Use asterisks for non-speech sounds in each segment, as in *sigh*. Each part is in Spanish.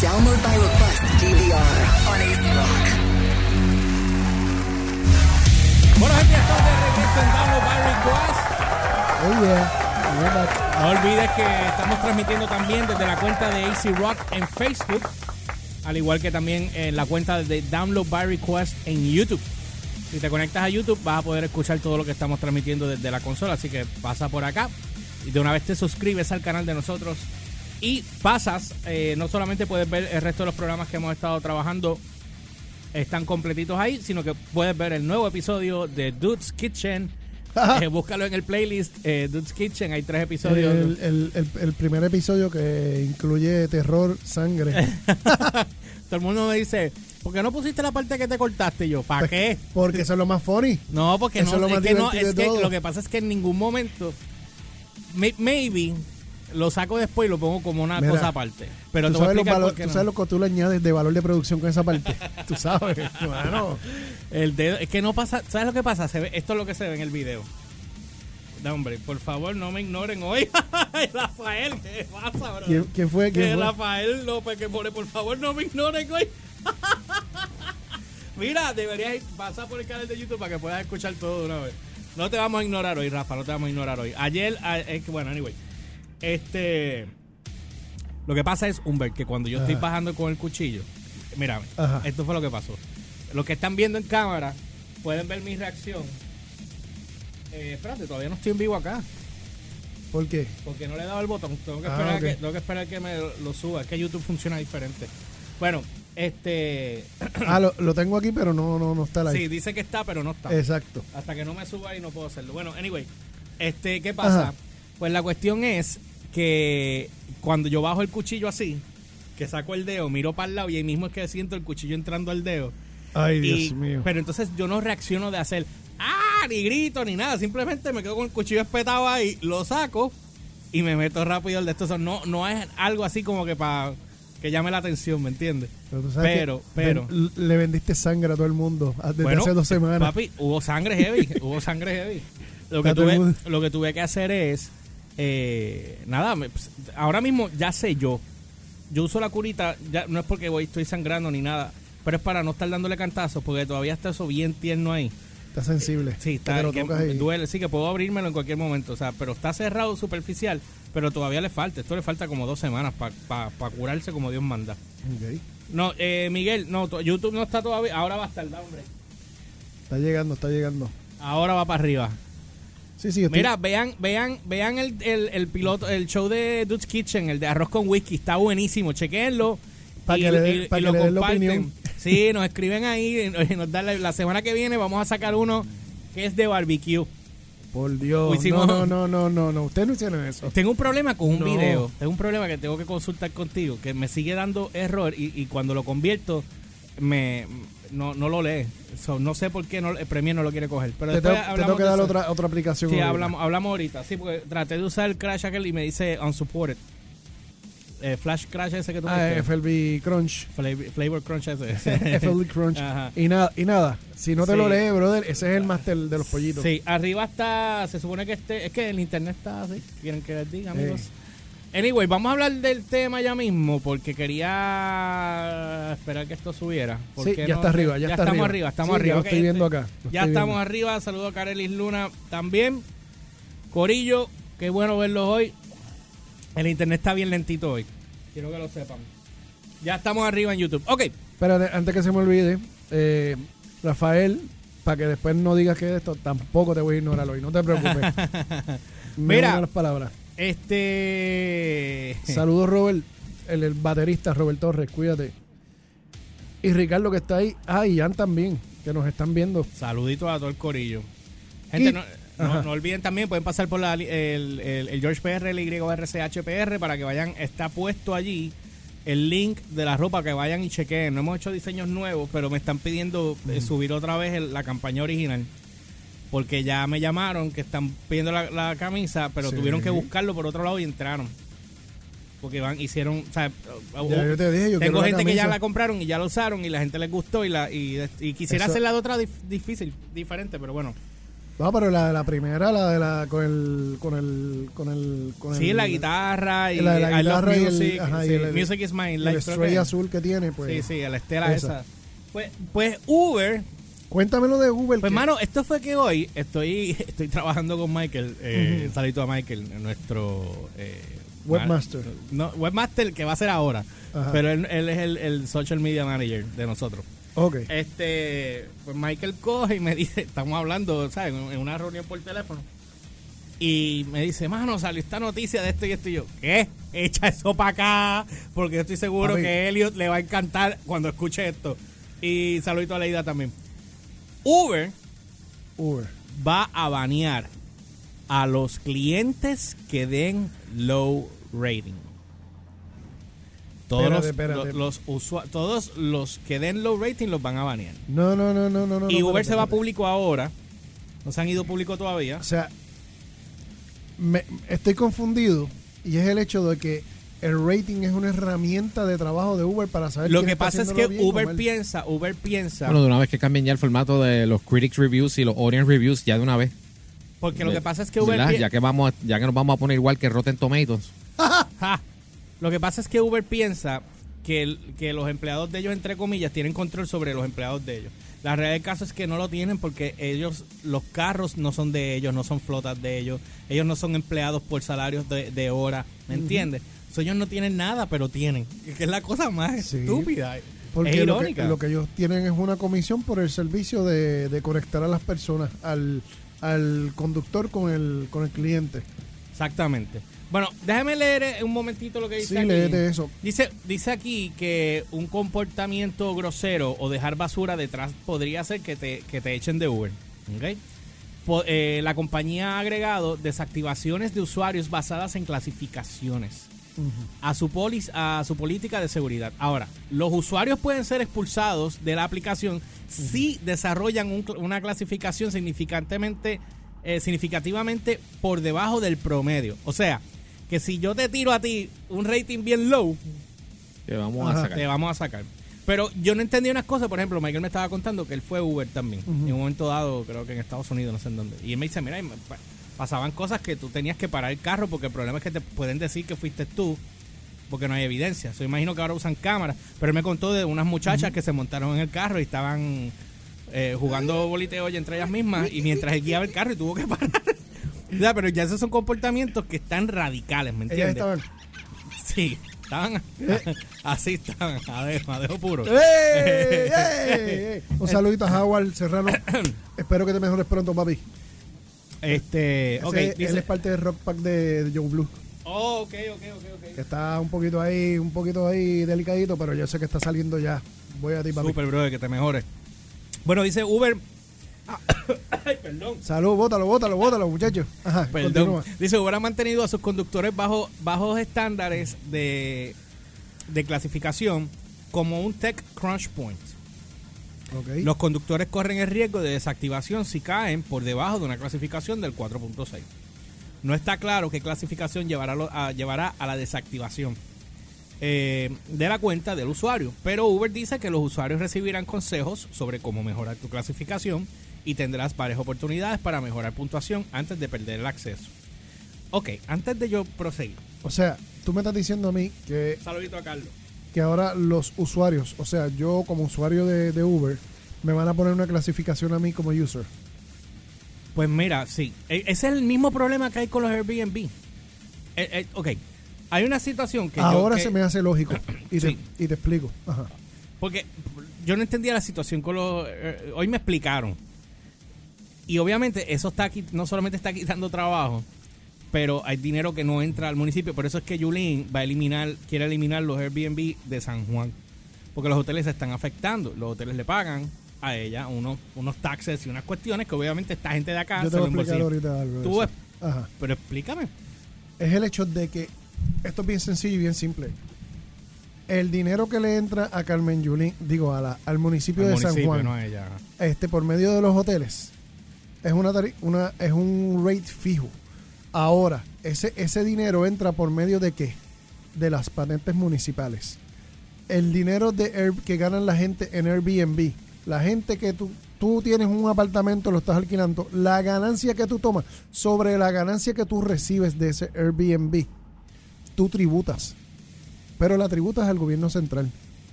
Download by request DVR on AC Rock. Bueno, gente, estamos de regreso en Download by Request. Oh yeah. No olvides que estamos transmitiendo también desde la cuenta de AC Rock en Facebook, al igual que también en la cuenta de Download by Request en YouTube. Si te conectas a YouTube vas a poder escuchar todo lo que estamos transmitiendo desde la consola, así que pasa por acá y de una vez te suscribes al canal de nosotros y pasas, eh, no solamente puedes ver el resto de los programas que hemos estado trabajando, están completitos ahí, sino que puedes ver el nuevo episodio de Dude's Kitchen. Eh, búscalo en el playlist eh, Dude's Kitchen, hay tres episodios. El, el- el- el primer episodio que incluye terror, sangre. *laughs* Todo el mundo me dice, ¿por qué no pusiste la parte que te cortaste? Y yo, ¿para qué? Porque eso es lo más funny. No, porque Eso no, es lo es más que no, es lo que pasa es que en ningún momento, may- maybe, lo saco después y lo pongo como una Mira, cosa aparte. Pero tú sabes, los explicar valo- por qué tú no. sabes lo que tú le añades de valor de producción con esa parte. *laughs* tú sabes, hermano. El dedo, es que no pasa, ¿sabes lo que pasa? Se ve, esto es lo que se ve en el video. No, hombre, por favor, no me ignoren hoy. *laughs* Rafael, ¿qué pasa, bro? ¿Quién, quién fue? ¿Quién Que fue? Rafael López que pone, por favor, no me ignoren hoy. *laughs* Mira, deberías pasar por el canal de YouTube para que puedas escuchar todo de una vez. No te vamos a ignorar hoy, Rafa, no te vamos a ignorar hoy. Ayer, a- es que, bueno, anyway. Este. Lo que pasa es, Humbert, que cuando yo estoy bajando con el cuchillo, mira, esto fue lo que pasó. Los que están viendo en cámara pueden ver mi reacción. Eh, espérate, todavía no estoy en vivo acá. ¿Por qué? Porque no le he dado el botón. Tengo que Ah, esperar, que, tengo que, esperar que me lo suba. Es que YouTube funciona diferente. Bueno, este. *clears throat* Ah, lo, lo tengo aquí, pero no, no, no está la sí, dice que está, pero no está. Exacto. Hasta que no me suba y no puedo hacerlo. Bueno, anyway. Este, ¿qué pasa? Ajá. Pues la cuestión es que cuando yo bajo el cuchillo así, que saco el dedo, miro para el lado y ahí mismo es que siento el cuchillo entrando al dedo. Ay, Dios mío. Pero entonces yo no reacciono de hacer ¡ah! ni grito ni nada. Simplemente me quedo con el cuchillo espetado ahí, lo saco y me meto rápido el de esto. O sea, no, no es algo así como que para que llame la atención, ¿me entiendes? Pero, tú sabes pero- que pero- ven- le vendiste sangre a todo el mundo ah, desde Bueno, hace dos semanas. Papi, hubo sangre heavy, hubo sangre heavy. Que, tuve, lo que tuve que hacer es, eh, nada, me- pues, ahora mismo ya sé yo. Yo uso la curita, ya no es porque voy, estoy sangrando ni nada, pero es para no estar dándole cantazos, porque todavía está eso bien tierno ahí. Está sensible. Sí, Que está, que ahí. duele, sí, que puedo abrírmelo en cualquier momento, o sea, pero está cerrado superficial, pero todavía le falta, esto le falta como dos semanas para curarse como Dios manda. No, eh, Miguel, no, YouTube no está todavía, ahora va a estar, hombre. Está llegando, está llegando. Ahora va para arriba. Sí, sí, estoy- Mira, vean, vean, vean el, el, el piloto, el show de Dude's Kitchen, el de arroz con whisky, está buenísimo, chequenlo. Pa' y, que le y- pa' y que lo le den la comparten. opinión. Sí, nos escriben ahí, *laughs* nos dan la, la semana que viene vamos a sacar uno que es de barbecue. Por Dios. Hicimos- No, no, no, no, no, no. Ustedes no hicieron eso. Tengo un problema con un No. video, tengo un problema que tengo que consultar contigo, que me sigue dando error y, y cuando lo convierto me no, no lo lee. So, no sé por qué no, el Premiere no lo quiere coger. Pero Te después tengo, te hablamos tengo que dar otra, otra aplicación. Sí, hablamos, hablamos ahorita. Sí, porque traté de usar el Crash aquel y me dice unsupported. Eh, Flash Crash ese que tú Ah, viste. FLB Crunch. Flavor, Flavor Crunch ese. *laughs* FLB Crunch. Ajá. Y nada, y nada. Si no te Sí. lo lees, brother, ese es el máster de los pollitos. Sí, arriba está, se supone que este, es que el internet está así. ¿Quieren que les diga, amigos? Sí. Anyway, vamos a hablar del tema ya mismo porque quería esperar que esto subiera. Sí, ya no está arriba, ya, está estamos arriba. estamos Sí, arriba. Lo Ok, estoy viendo este- acá. lo Ya estamos viendo. arriba. Saludo a Carelis Luna también. Corillo, qué bueno verlos hoy. El internet está bien lentito hoy. Quiero que lo sepan. Ya estamos arriba en YouTube. Ok. Espérate, antes que se me olvide, eh, Rafael, para que después no digas que es esto, tampoco te voy a ignorar hoy, no te preocupes. *laughs* Mira. las palabras. Este. *laughs* Saludos, Robert, el, el baterista Robert Torres, cuídate. Y Ricardo que está ahí. Ah, y Jan también, que nos están viendo. Saluditos a todo el corillo. Gente, Y- no, no- Ajá. no olviden también, pueden pasar por la, el, el, el George PR, el YRCHPR, para que vayan, está puesto allí el link de la ropa, que vayan y chequeen. No hemos hecho diseños nuevos, pero me están pidiendo eh, subir otra vez el- la campaña original. Porque ya me llamaron que están pidiendo la, la camisa, pero Sí. tuvieron que buscarlo por otro lado y entraron. Porque van, hicieron, o sea, Ya yo te dije, yo tengo la gente que ya la compraron y ya lo usaron y la gente les gustó y la y, y quisiera Eso- hacerla de otra dif- difícil, diferente, pero bueno. No, pero la de la primera, la de la con el con el con el con Sí, el, la guitarra y la de la guitarra y el- Music, ajá, y sí, el- Music is creo spray que- azul que tiene, pues. Sí, sí, la estela esa. esa. Pues, pues Uber, Cuéntamelo de Uber. pues que- mano, esto fue que hoy estoy *laughs* estoy trabajando con Michael, eh, saludito a Michael, nuestro eh, Webmaster. No, webmaster que va a ser ahora, Ajá. pero él, él es el, el social media manager de nosotros. Ok. Este, pues Michael coge y me *laughs* dice, estamos hablando, ¿sabes? En en una reunión por teléfono. Y me dice, mano, salió esta noticia de esto y esto. Y yo, ¿qué? Echa eso para acá, porque yo estoy seguro Papi. que Elliot le va a encantar cuando escuche esto. Y saludito a Leida también. Uber Uber. va a banear a los clientes que den low rating. Todos, Espérate, los, espérate. los- todos los que den low rating los van a banear. No, no, no, no, no. no y Uber espérate, se va público ahora. No se han ido público todavía. O sea, me, estoy confundido y es el hecho de que el rating es una herramienta de trabajo de Uber para saber Lo que está pasa es que Uber piensa, Uber piensa, Bueno, de una vez que cambien ya el formato de los critics reviews y los audience reviews, ya de una vez. porque lo que pasa es que Uber ¿Verdad? Ya que vamos, a- ya que nos vamos a poner igual que Rotten Tomatoes. *laughs* Ja. Lo que pasa es que Uber piensa que, el- que los empleados de ellos, entre comillas, tienen control sobre los empleados de ellos. La realidad del caso es que no lo tienen porque ellos, los carros no son de ellos, no son flotas de ellos, ellos no son empleados por salarios de, de hora, ¿me entiendes? So, ellos no tienen nada, pero tienen, que es la cosa más Sí. estúpida. Porque es lo que, irónica. lo que ellos tienen es una comisión por el servicio de, de conectar a las personas, al, al conductor con el, con el cliente. Exactamente. Bueno, déjame leer eh, un momentito lo que dice Sí, aquí. léete eso. Dice, dice aquí que un comportamiento grosero o dejar basura detrás podría hacer que te, que te echen de Uber. ¿ok? Po- eh, la compañía ha agregado desactivaciones de usuarios basadas en clasificaciones a su, polis, a su política de seguridad. Ahora, los usuarios pueden ser expulsados de la aplicación si desarrollan un una clasificación significantemente, eh, significativamente por debajo del promedio. O sea, que si yo te tiro a ti un rating bien low, Que vamos Ajá. a sacar. te vamos a sacar. Pero yo no entendí unas cosas, por ejemplo, Michael me estaba contando que él fue Uber también. En un momento dado, creo que en Estados Unidos, no sé en dónde. Y él me dice, mira, y me pa- pasaban cosas que tú tenías que parar el carro porque el problema es que te pueden decir que fuiste tú porque no hay evidencia. So, imagino que ahora usan cámaras. Pero él me contó de unas muchachas que se montaron en el carro y estaban eh, jugando boliteo y entre ellas mismas y mientras él guiaba el carro y tuvo que parar. *laughs* O sea, pero ya esos son comportamientos que están radicales, ¿me entiendes? estaban. Sí, estaban *laughs* así, estaban, a dejo, a dejo puro. ¡Ey! ¡Ey! ey! *laughs* Un saludito a Howard Serrano. *clears throat* Espero que te mejores pronto, papi. Este, Ese- él es parte del rock pack de, de Joe Blue. oh, ok, ok, ok, ok. Que está un poquito ahí, un poquito ahí delicadito, pero yo sé que está saliendo ya. Voy a ti, papi. Super, brother, que te mejores. Bueno, dice Uber. *coughs* Ay, perdón. Salud, bótalo, bótalo, bótalo, muchachos. Ajá, Perdón. continúa. Dice Uber ha mantenido a sus conductores bajo bajos estándares de, de clasificación como un tech crunch point. Los conductores corren el riesgo de desactivación si caen por debajo de una clasificación del 4.6. No está claro qué clasificación llevará, a, llevará a la desactivación eh, de la cuenta del usuario, pero Uber dice que los usuarios recibirán consejos sobre cómo mejorar tu clasificación y tendrás varias oportunidades para mejorar puntuación antes de perder el acceso. Ok, antes de yo proseguir, O sea, tú me estás diciendo a mí que, saludito a Carlos. Que ahora los usuarios, o sea, yo como usuario de, de Uber, me van a poner una clasificación a mí como user. Pues mira, sí. E- Ese es el mismo problema que hay con los Airbnb. Eh, eh, ok. Hay una situación que yo- ahora que- se me hace lógico. *clears throat* Y, Sí. te, y te explico. Ajá. Porque yo no entendía la situación con los... eh, hoy me explicaron. Y obviamente eso está aquí, no solamente está quitando trabajo, pero hay dinero que no entra al municipio. Por eso es que Yulín va a eliminar, quiere eliminar los Airbnb de San Juan. Porque los hoteles se están afectando. Los hoteles le pagan a ella unos, unos taxes y unas cuestiones que obviamente esta gente de acá Yo se te a lo explicar embolsilla. ahorita algo. de Tú eso. es- Ajá. Pero explícame. Es el hecho de que esto es bien sencillo y bien simple. El dinero que le entra a Carmen Yulín, digo, a la- al municipio Al de San Juan, no a ella. este, por medio de los hoteles, es una, una es un rate fijo. Ahora, ese, ese dinero entra por medio de qué? De las patentes municipales. El dinero de Air- que ganan la gente en Airbnb, la gente que tú tú tienes un apartamento, lo estás alquilando, la ganancia que tú tomas sobre la ganancia que tú recibes de ese Airbnb, tú tributas. Pero la tributas al gobierno central.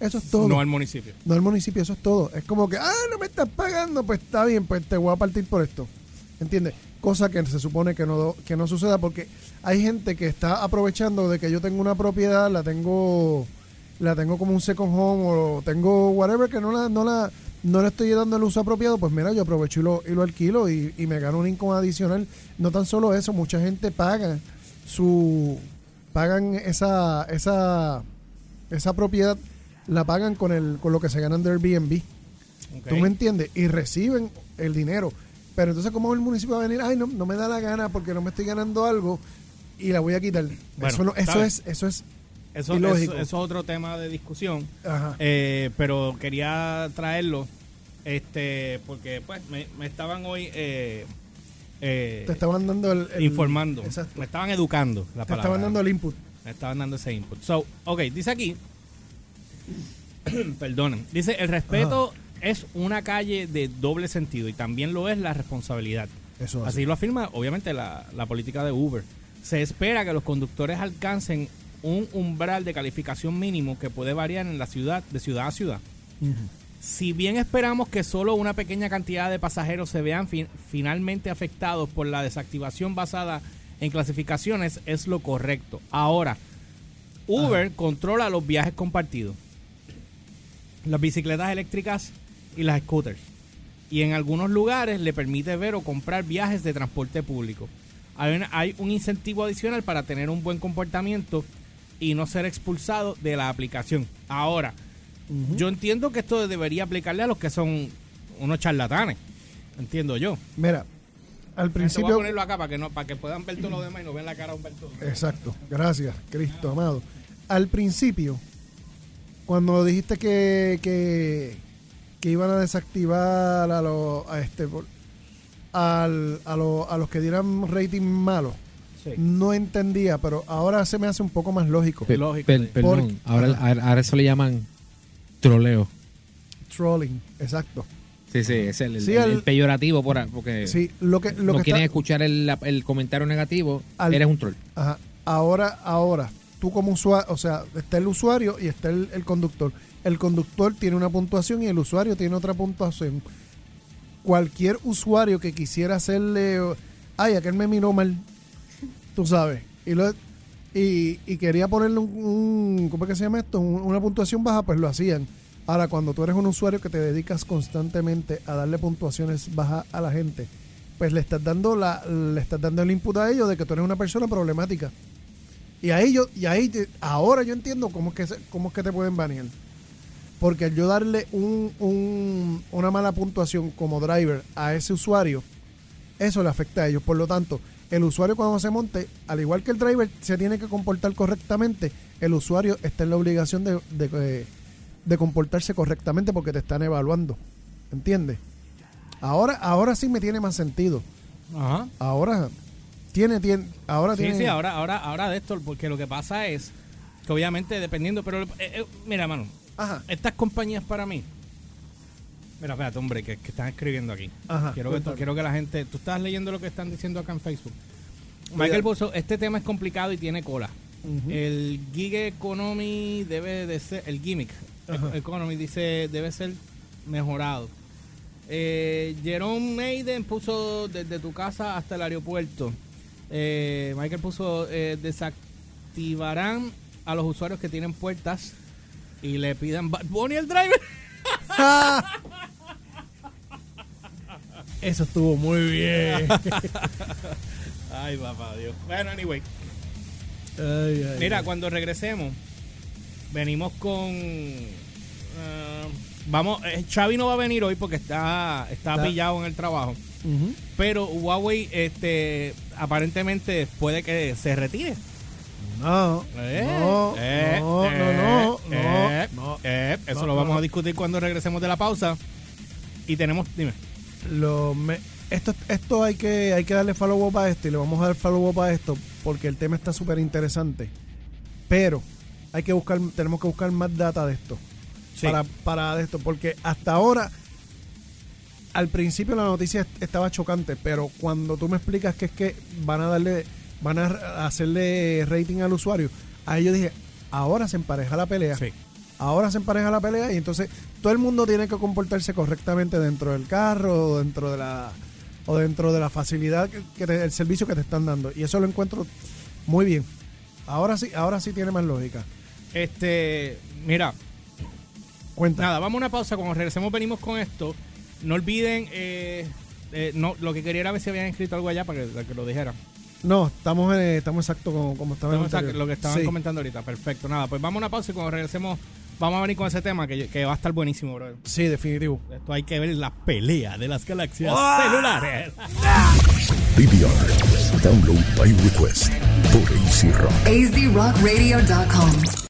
Eso es todo. No al municipio. No al municipio, eso es todo. Es como que, ah, no me estás pagando, pues está bien, pues te voy a partir por esto. ¿Entiendes? Cosa que se supone que no, que no suceda porque hay gente que está aprovechando de que yo tengo una propiedad, la tengo la tengo como un second home o tengo whatever que no la, no la, no le estoy dando el uso apropiado, pues mira, yo aprovecho y lo, y lo alquilo y, y me gano un income adicional. No tan solo eso, mucha gente paga su pagan esa esa esa propiedad la pagan con el con lo que se ganan de Airbnb. Ok. ¿Tú me entiendes? Y reciben el dinero. Pero entonces, ¿cómo el municipio va a venir? Ay, no, no me da la gana porque no me estoy ganando algo y la voy a quitar. Bueno, eso no- eso es, eso es, Eso, eso- eso es otro tema de discusión. ajá. Eh, pero quería traerlo este porque pues me, me estaban hoy eh, eh, te estaban dando el, el- informando Exacto. me estaban educando la Te palabra estaban dando el input. me estaban dando ese input so ok dice aquí *clears throat* perdonen dice el respeto es una calle de doble sentido y también lo es la responsabilidad Eso Así lo afirma, obviamente, la, la política de Uber. Se espera que los conductores alcancen un umbral de calificación mínimo que puede variar en la ciudad, de ciudad a ciudad. Si bien esperamos que solo una pequeña cantidad de pasajeros se vean fin- finalmente afectados por la desactivación basada en clasificaciones, es lo correcto. Ahora, Uber controla los viajes compartidos, las bicicletas eléctricas y las scooters. Y en algunos lugares le permite ver o comprar viajes de transporte público. Hay, una- hay un incentivo adicional para tener un buen comportamiento y no ser expulsado de la aplicación. Ahora, yo entiendo que esto debería aplicarle a los que son unos charlatanes. Entiendo yo. Mira, al Voy a principio... ponerlo acá para que no para que puedan ver todo lo demás y no vean la cara a Humberto. Exacto, gracias, Cristo amado. Al principio, cuando dijiste que, que, que iban a desactivar a los a este por- al- a, lo- a los que dieran rating malo, Sí. no entendía, pero ahora se me hace un poco más lógico. Lógico, per- sí. perdón, Porque- ahora, ahora, eso le llaman troleo. Trolling, exacto. Sí, sí, es el, el- Sí, el- al- el peyorativo por, porque Sí, lo que lo no que quieren está- escuchar el, comentario negativo, Al- eres un troll. Ajá. Ahora, ahora, tú como usuario, o sea, está el usuario y está el, el conductor. El conductor tiene una puntuación y el usuario tiene otra puntuación. Cualquier usuario que quisiera hacerle, ay, aquel me miró mal, tú sabes, y, lo, y, y quería ponerle un, ¿cómo es que se llama esto? Un- una puntuación baja, pues lo hacían. Ahora, cuando tú eres un usuario que te dedicas constantemente a darle puntuaciones bajas a la gente, pues le estás dando la, le estás dando el input a ellos de que tú eres una persona problemática. Y ahí yo, y ahí ahora yo entiendo cómo es que cómo es que te pueden banear. Porque al yo darle un, un- una mala puntuación como driver a ese usuario, eso le afecta a ellos. Por lo tanto, el usuario cuando se monte, al igual que el driver se tiene que comportar correctamente, el usuario está en la obligación de, de, eh, de comportarse correctamente porque te están evaluando. ¿Entiendes? Ahora, ahora sí me tiene más sentido. Ajá. Ahora tiene, tiene, ahora Sí, tiene. sí, ahora, ahora, ahora de esto, porque lo que pasa es que obviamente dependiendo, pero eh, eh, mira, mano, Ajá. estas compañías para mí. Mira, espérate, hombre, que, que están escribiendo aquí. Ajá, quiero, que, quiero que la gente. Tú estás leyendo lo que están diciendo acá en Facebook. Michael Bozo, este tema es complicado y tiene cola. El gig economy debe de ser. El gimmick Ajá. economy dice debe ser mejorado. Eh, Jerome Maiden puso desde tu casa hasta el aeropuerto. Eh, Michael puso eh, desactivarán a los usuarios que tienen puertas y le pidan Bad Bunny al driver. Eso estuvo muy bien. *laughs* Ay, papá Dios. Bueno, anyway. Ay, ay, Mira, ay. cuando regresemos, venimos con. ah, vamos, eh, Xavi no va a venir hoy porque está, está, Está- pillado en el trabajo. Pero Huawei, este, aparentemente puede que se retire. No, Eh, no, eh, no, eh, no, no, eh, no, no. eh, eso No, lo no, vamos no. a discutir cuando regresemos de la pausa. Y tenemos, dime. Lo me- esto, esto hay que hay que darle follow up a esto y le vamos a dar follow up a esto porque el tema está súper interesante. Pero hay que buscar, tenemos que buscar más data de esto. Sí. Para, para de esto, porque hasta ahora al principio la noticia est- estaba chocante, pero cuando tú me explicas que es que van a darle, van a hacerle rating al usuario, ahí yo dije, ahora se empareja la pelea. Sí. Ahora se empareja la pelea y entonces todo el mundo tiene que comportarse correctamente dentro del carro o dentro de la o dentro de la facilidad que, que te- el servicio que te están dando y eso lo encuentro muy bien. Ahora sí, ahora sí tiene más lógica. Este, mira, Cuenta. nada, vamos a una pausa. Cuando regresemos venimos con esto. No olviden, eh, eh, no, lo que quería era ver si habían escrito algo allá para que, para que lo dijeran. No, estamos eh, estamos exacto como, como estaba en el Estamos lo que estaban Sí. comentando ahorita. Perfecto. Nada, pues vamos a una pausa y cuando regresemos vamos a venir con ese tema que, que va a estar buenísimo, bro. Sí, definitivo. Esto hay que ver la pelea de las galaxias ¡Ah! celulares. DVR. Download by request por AC Rock. AZRockRadio.com.